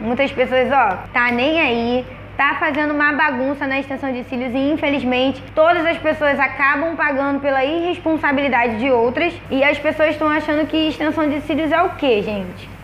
Muitas pessoas, ó, tá nem aí, tá fazendo uma bagunça na extensão de cílios e infelizmente todas as pessoas acabam pagando pela irresponsabilidade de outras e as pessoas estão achando que extensão de cílios é o que, gente?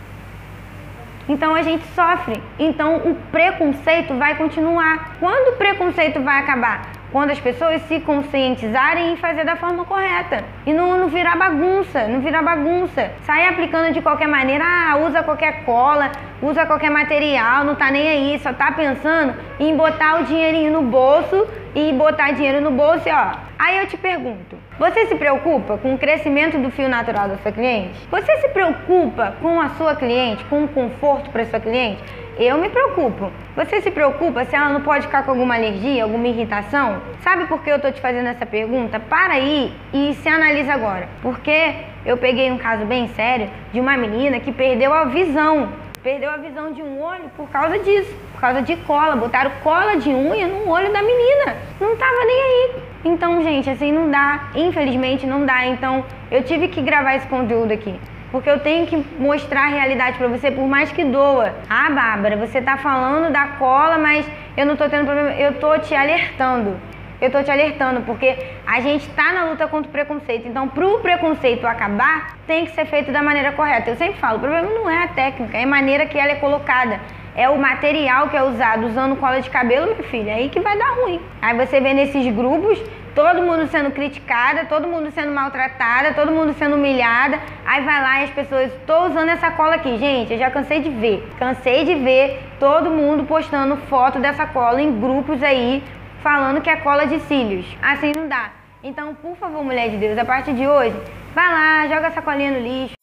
Então a gente sofre. Então o preconceito vai continuar. Quando o preconceito vai acabar? Quando as pessoas se conscientizarem e fazer da forma correta. E não, não virar bagunça, não virar bagunça. Sair aplicando de qualquer maneira, ah, usa qualquer cola, usa qualquer material, não tá nem aí, só tá pensando em botar o dinheirinho no bolso e botar dinheiro no bolso ó. Aí eu te pergunto, você se preocupa com o crescimento do fio natural da sua cliente? Você se preocupa com a sua cliente, com o conforto para sua cliente? Eu me preocupo. Você se preocupa se ela não pode ficar com alguma alergia, alguma irritação? Sabe por que eu tô te fazendo essa pergunta? Para aí e se analisa agora. Porque eu peguei um caso bem sério de uma menina que perdeu a visão. Perdeu a visão de um olho por causa disso, por causa de cola. Botaram cola de unha no olho da menina. Não tava nem aí. Então, gente, assim não dá. Infelizmente não dá. Então, eu tive que gravar esse conteúdo aqui. Porque eu tenho que mostrar a realidade para você, por mais que doa. Ah, Bárbara, você tá falando da cola, mas eu não tô tendo problema. Eu tô te alertando. Eu tô te alertando, porque a gente tá na luta contra o preconceito. Então, pro preconceito acabar, tem que ser feito da maneira correta. Eu sempre falo, o problema não é a técnica, é a maneira que ela é colocada. É o material que é usado, usando cola de cabelo, meu filho, é aí que vai dar ruim. Aí você vê nesses grupos, todo mundo sendo criticada, todo mundo sendo maltratada, todo mundo sendo humilhada. Aí vai lá e as pessoas, estou usando essa cola aqui. Gente, eu já cansei de ver. Cansei de ver todo mundo postando foto dessa cola em grupos aí, falando que é cola de cílios. Assim não dá. Então, por favor, mulher de Deus, a partir de hoje, vai lá, joga essa colinha no lixo,